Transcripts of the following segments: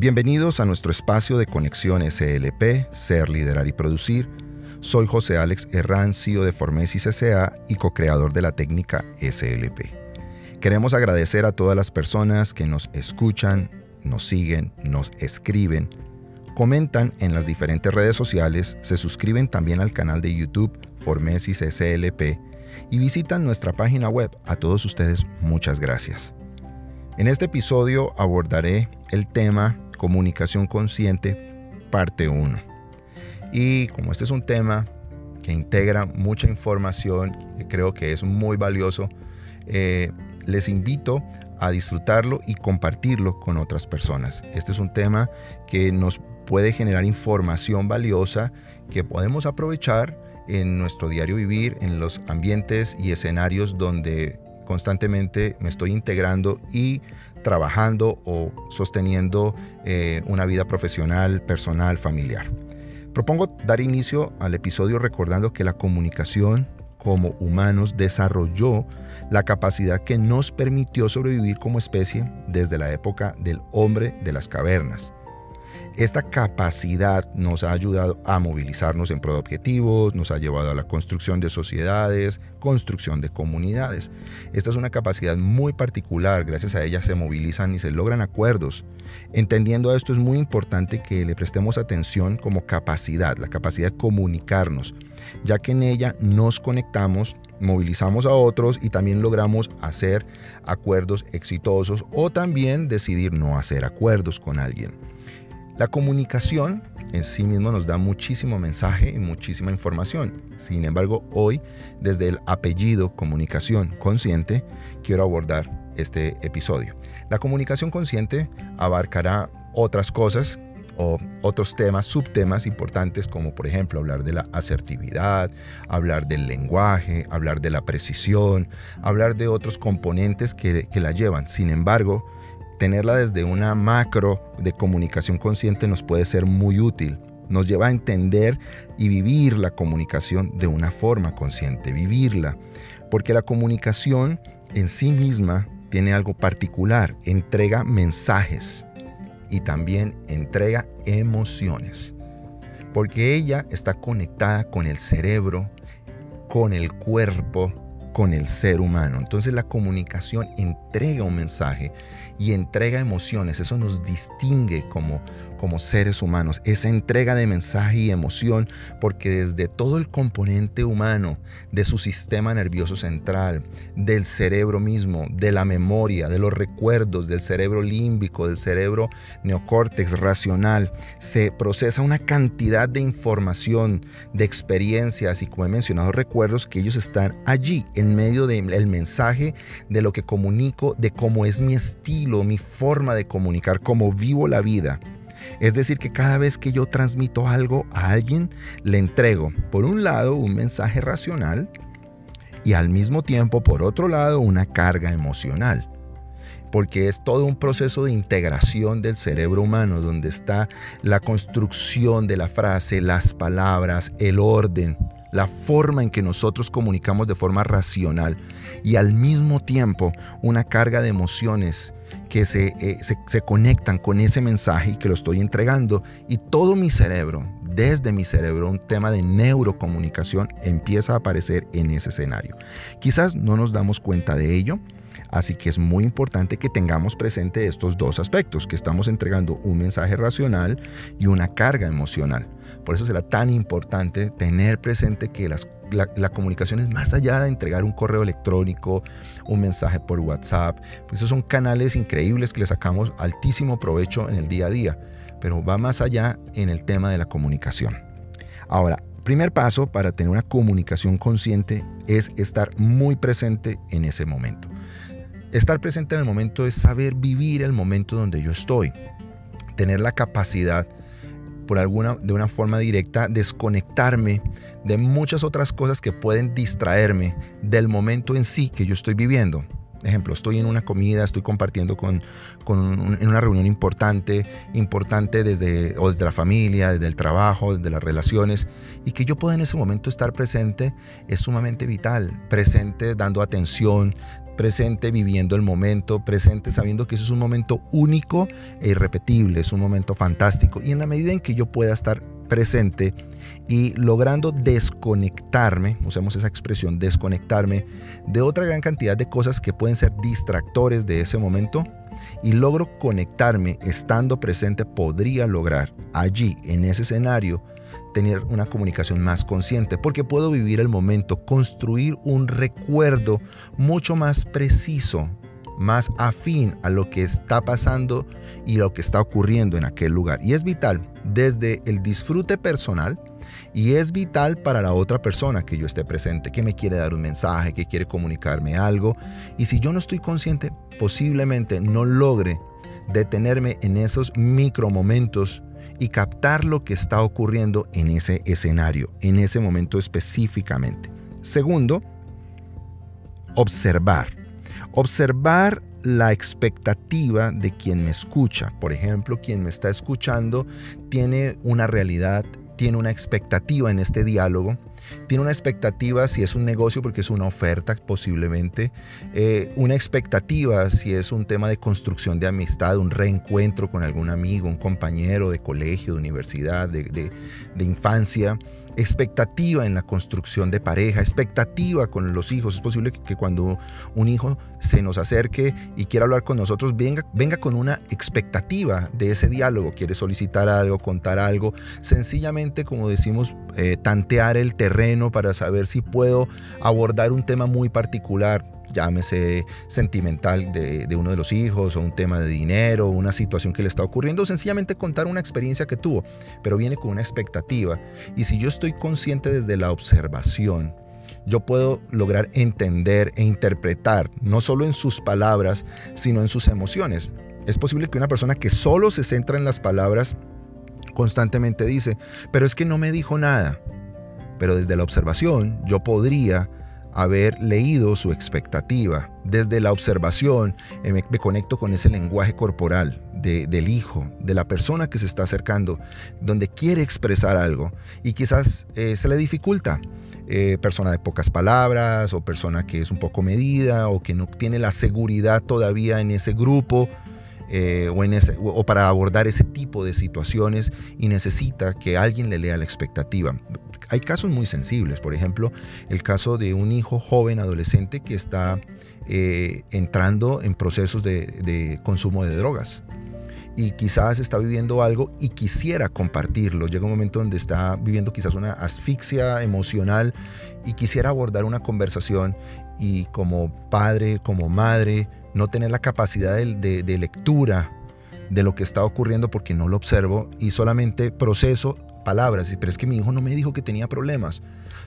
Bienvenidos a nuestro espacio de conexión SLP, Ser, Liderar y Producir. Soy José Alex Herrán, CEO de Formesis S.A. y co-creador de la técnica SLP. Queremos agradecer a todas las personas que nos escuchan, nos siguen, nos escriben, comentan en las diferentes redes sociales, se suscriben también al canal de YouTube Formesis SLP y visitan nuestra página web. A todos ustedes, muchas gracias. En este episodio abordaré el tema comunicación consciente, parte 1. Y como este es un tema que integra mucha información, creo que es muy valioso, eh, les invito a disfrutarlo y compartirlo con otras personas. Este es un tema que nos puede generar información valiosa que podemos aprovechar en nuestro diario vivir, en los ambientes y escenarios donde constantemente me estoy integrando y trabajando o sosteniendo eh, una vida profesional, personal, familiar. Propongo dar inicio al episodio recordando que la comunicación como humanos desarrolló la capacidad que nos permitió sobrevivir como especie desde la época del hombre de las cavernas. Esta capacidad nos ha ayudado a movilizarnos en pro de objetivos, nos ha llevado a la construcción de sociedades, construcción de comunidades. Esta es una capacidad muy particular, gracias a ella se movilizan y se logran acuerdos. Entendiendo esto es muy importante que le prestemos atención como capacidad, la capacidad de comunicarnos, ya que en ella nos conectamos movilizamos a otros y también logramos hacer acuerdos exitosos o también decidir no hacer acuerdos con alguien. La comunicación en sí mismo nos da muchísimo mensaje y muchísima información. Sin embargo, hoy, desde el apellido comunicación consciente, quiero abordar este episodio. La comunicación consciente abarcará otras cosas o otros temas, subtemas importantes como por ejemplo hablar de la asertividad, hablar del lenguaje, hablar de la precisión, hablar de otros componentes que, que la llevan. Sin embargo, tenerla desde una macro de comunicación consciente nos puede ser muy útil. Nos lleva a entender y vivir la comunicación de una forma consciente, vivirla. Porque la comunicación en sí misma tiene algo particular, entrega mensajes y también entrega emociones. Porque ella está conectada con el cerebro, con el cuerpo, con el ser humano. Entonces la comunicación entrega un mensaje y entrega emociones. Eso nos distingue como, como seres humanos. Esa entrega de mensaje y emoción, porque desde todo el componente humano, de su sistema nervioso central, del cerebro mismo, de la memoria, de los recuerdos, del cerebro límbico, del cerebro neocórtex racional, se procesa una cantidad de información, de experiencias y como he mencionado, recuerdos que ellos están allí en medio del mensaje de lo que comunico, de cómo es mi estilo, mi forma de comunicar, cómo vivo la vida. Es decir, que cada vez que yo transmito algo a alguien, le entrego, por un lado, un mensaje racional y al mismo tiempo, por otro lado, una carga emocional. Porque es todo un proceso de integración del cerebro humano, donde está la construcción de la frase, las palabras, el orden, la forma en que nosotros comunicamos de forma racional y al mismo tiempo una carga de emociones que eh, se, se, conectan con ese mensaje y que lo estoy entregando y todo mi cerebro, desde mi cerebro, un tema de neurocomunicación empieza a aparecer en ese escenario. Quizás no nos damos cuenta de ello, Así que es muy importante que tengamos presente estos dos aspectos, que estamos entregando un mensaje racional y una carga emocional. Por eso será tan importante tener presente que la, comunicación es más allá de entregar un correo electrónico, un mensaje por WhatsApp. Esos son canales increíbles que le sacamos altísimo provecho en el día a día, pero va más allá en el tema de la comunicación. Ahora, primer paso para tener una comunicación consciente es estar muy presente en ese momento. Estar presente en el momento es saber vivir el momento donde yo estoy, tener la capacidad por alguna de una forma directa desconectarme de muchas otras cosas que pueden distraerme del momento en sí que yo estoy viviendo. Ejemplo, estoy en una comida, estoy compartiendo con, con en una reunión importante, importante desde, o desde la familia, desde el trabajo, desde las relaciones, y que yo pueda en ese momento estar presente es sumamente vital, presente dando atención, presente viviendo el momento, presente sabiendo que eso es un momento único e irrepetible, es un momento fantástico. Y en la medida en que yo pueda estar presente y logrando desconectarme, usemos esa expresión, desconectarme de otra gran cantidad de cosas que pueden ser distractores de ese momento, y logro conectarme estando presente, podría lograr allí, en ese escenario, tener una comunicación más consciente, porque puedo vivir el momento, construir un recuerdo mucho más preciso, más afín a lo que está pasando y lo que está ocurriendo en aquel lugar. Y es vital desde el disfrute personal, y es vital para la otra persona que yo esté presente, que me quiere dar un mensaje, que quiere comunicarme algo. Y si yo no estoy consciente, posiblemente no logre detenerme en esos micro momentos y captar lo que está ocurriendo en ese escenario, en ese momento específicamente. Segundo, observar. Observar la expectativa de quien me escucha. Por ejemplo, quien me está escuchando tiene una realidad, tiene una expectativa en este diálogo, tiene una expectativa si es un negocio porque es una oferta posiblemente, eh, una expectativa si es un tema de construcción de amistad, un reencuentro con algún amigo, un compañero de colegio, de universidad, de, de infancia expectativa en la construcción de pareja, expectativa con los hijos. Es posible que cuando un hijo se nos acerque y quiera hablar con nosotros, venga, venga con una expectativa de ese diálogo, quiere solicitar algo, contar algo, sencillamente, como decimos, eh, tantear el terreno para saber si puedo abordar un tema muy particular llámese sentimental de, uno de los hijos o un tema de dinero, una situación que le está ocurriendo, sencillamente contar una experiencia que tuvo, pero viene con una expectativa. Y si yo estoy consciente desde la observación, yo puedo lograr entender e interpretar, no solo en sus palabras, sino en sus emociones. Es posible que una persona que solo se centra en las palabras constantemente dice, pero es que no me dijo nada. Pero desde la observación yo podría haber leído su expectativa. Desde la observación eh, me, conecto con ese lenguaje corporal del hijo, de la persona que se está acercando, donde quiere expresar algo y quizás eh, se le dificulta. Eh, persona de pocas palabras o persona que es un poco medida o que no tiene la seguridad todavía en ese grupo eh, o, para abordar ese tipo de situaciones y necesita que alguien le lea la expectativa. Hay casos muy sensibles, por ejemplo, el caso de un hijo joven, adolescente, que está eh, entrando en procesos de, de consumo de drogas y quizás está viviendo algo y quisiera compartirlo. Llega un momento donde está viviendo quizás una asfixia emocional y quisiera abordar una conversación y como padre, como madre, no tener la capacidad de, lectura de lo que está ocurriendo porque no lo observo y solamente proceso palabras. Pero es que mi hijo no me dijo que tenía problemas.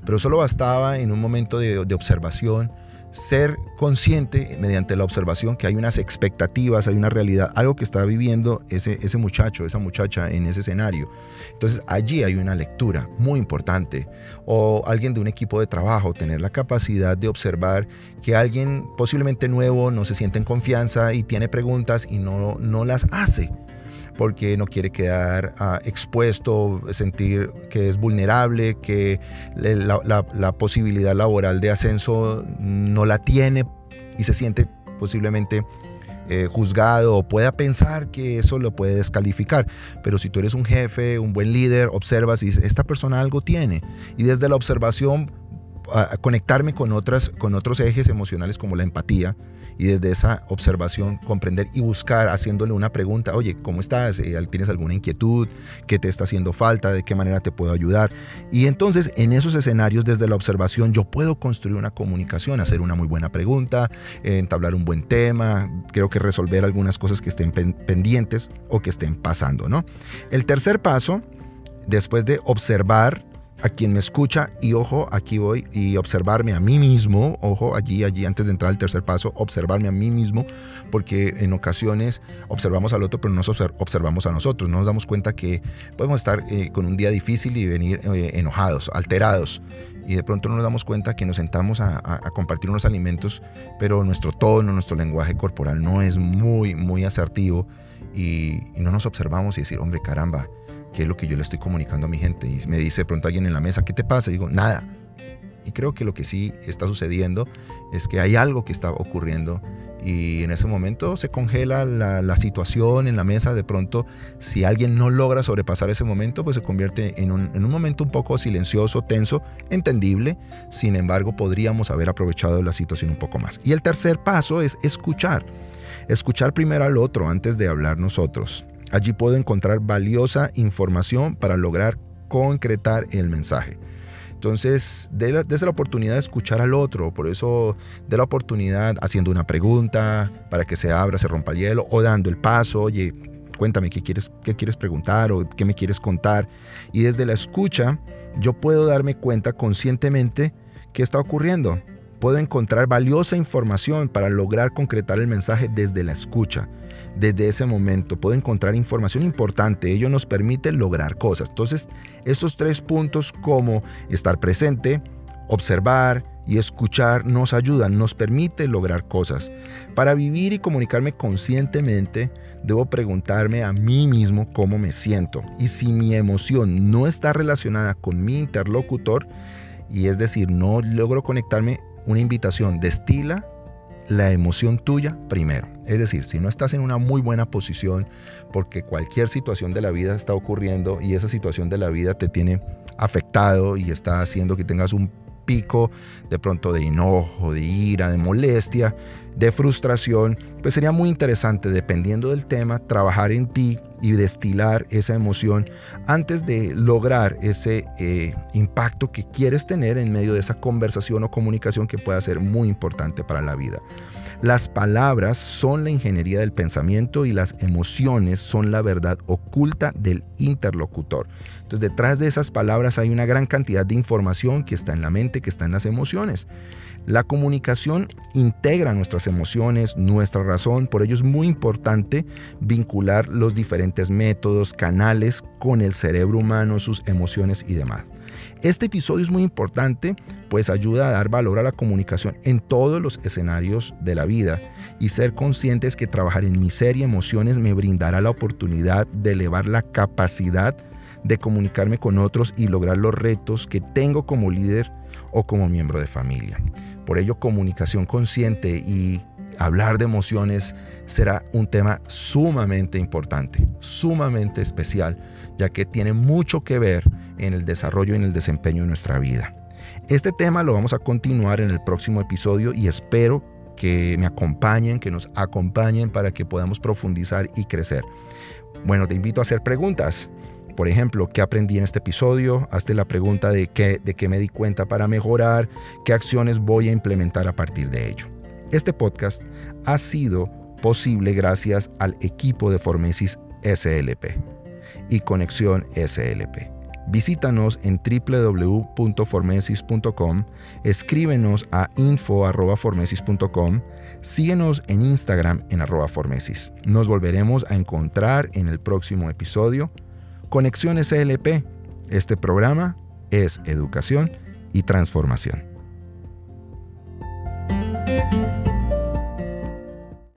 Pero solo bastaba en un momento de, de observación ser consciente mediante la observación que hay unas expectativas, hay una realidad, algo que está viviendo ese, ese muchacho, esa muchacha en ese escenario. Entonces allí hay una lectura muy importante. O alguien de un equipo de trabajo, tener la capacidad de observar que alguien posiblemente nuevo no se siente en confianza y tiene preguntas y no, no las hace porque no quiere quedar ah, expuesto, sentir que es vulnerable, que la, posibilidad laboral de ascenso no la tiene y se siente posiblemente eh, juzgado o pueda pensar que eso lo puede descalificar. Pero si tú eres un jefe, un buen líder, observas y dices, esta persona algo tiene. Y desde la observación, ah, conectarme con, otras, con otros ejes emocionales como la empatía, y desde esa observación comprender y buscar haciéndole una pregunta, oye, ¿cómo estás? Eh, ¿Tienes alguna inquietud? ¿Qué te está haciendo falta? ¿De qué manera te puedo ayudar? Y entonces en esos escenarios desde la observación yo puedo construir una comunicación, hacer una muy buena pregunta, entablar un buen tema, creo que resolver algunas cosas que estén pendientes o que estén pasando, ¿no? El tercer paso, después de observar a quien me escucha y ojo, aquí voy y observarme a mí mismo, ojo, allí, allí, antes de entrar al tercer paso, observarme a mí mismo, porque en ocasiones observamos al otro, pero no nos observamos a nosotros, no nos damos cuenta que podemos estar eh, con un día difícil y venir eh, enojados, alterados, y de pronto no nos damos cuenta que nos sentamos a, compartir unos alimentos, pero nuestro tono, nuestro lenguaje corporal no es muy, muy asertivo y, y no nos observamos y decir, hombre, caramba, qué es lo que yo le estoy comunicando a mi gente. Y me dice de pronto alguien en la mesa, ¿qué te pasa? Y digo, nada. Y creo que lo que sí está sucediendo es que hay algo que está ocurriendo y en ese momento se congela la, situación en la mesa. De pronto, si alguien no logra sobrepasar ese momento, pues se convierte en un, en un momento un poco silencioso, tenso, entendible. Sin embargo, podríamos haber aprovechado la situación un poco más. Y el tercer paso es escuchar. Escuchar primero al otro antes de hablar nosotros. Allí puedo encontrar valiosa información para lograr concretar el mensaje. Entonces, desde la oportunidad de escuchar al otro, por eso de la oportunidad haciendo una pregunta para que se abra, se rompa el hielo, o dando el paso, oye, cuéntame qué quieres, qué quieres preguntar o qué me quieres contar. Y desde la escucha, yo puedo darme cuenta conscientemente qué está ocurriendo. Puedo encontrar valiosa información para lograr concretar el mensaje desde la escucha desde ese momento. Puedo encontrar información importante. Ello nos permite lograr cosas. Entonces, estos tres puntos como estar presente, observar y escuchar nos ayudan, nos permite lograr cosas. Para vivir y comunicarme conscientemente, debo preguntarme a mí mismo cómo me siento. Y si mi emoción no está relacionada con mi interlocutor, y es decir, no logro conectarme, una invitación destila la emoción tuya primero. Es decir, si no estás en una muy buena posición porque cualquier situación de la vida está ocurriendo y esa situación de la vida te tiene afectado y está haciendo que tengas un pico de pronto de enojo, de ira, de molestia, de frustración, pues sería muy interesante, dependiendo del tema, trabajar en ti y destilar esa emoción antes de lograr ese eh, impacto que quieres tener en medio de esa conversación o comunicación que pueda ser muy importante para la vida. Las palabras son la ingeniería del pensamiento y las emociones son la verdad oculta del interlocutor. Entonces detrás de esas palabras hay una gran cantidad de información que está en la mente, que está en las emociones. La comunicación integra nuestras emociones, nuestra razón, por ello es muy importante vincular los diferentes métodos, canales con el cerebro humano, sus emociones y demás. Este episodio es muy importante, pues ayuda a dar valor a la comunicación en todos los escenarios de la vida y ser conscientes que trabajar en mi ser y emociones me brindará la oportunidad de elevar la capacidad de comunicarme con otros y lograr los retos que tengo como líder o como miembro de familia. Por ello, comunicación consciente y hablar de emociones será un tema sumamente importante, sumamente especial, ya que tiene mucho que ver en el desarrollo y en el desempeño de nuestra vida. Este tema lo vamos a continuar en el próximo episodio y espero que me acompañen, que nos acompañen para que podamos profundizar y crecer. Bueno, te invito a hacer preguntas. Por ejemplo, ¿qué aprendí en este episodio? Hazte la pregunta de qué, de qué me di cuenta para mejorar, qué acciones voy a implementar a partir de ello. Este podcast ha sido posible gracias al equipo de Formesis SLP y Conexión SLP. Visítanos en www.formesis.com, escríbenos a info.formesis.com, síguenos en Instagram en arroba formesis. Nos volveremos a encontrar en el próximo episodio. Conexión SLP. Este programa es educación y transformación.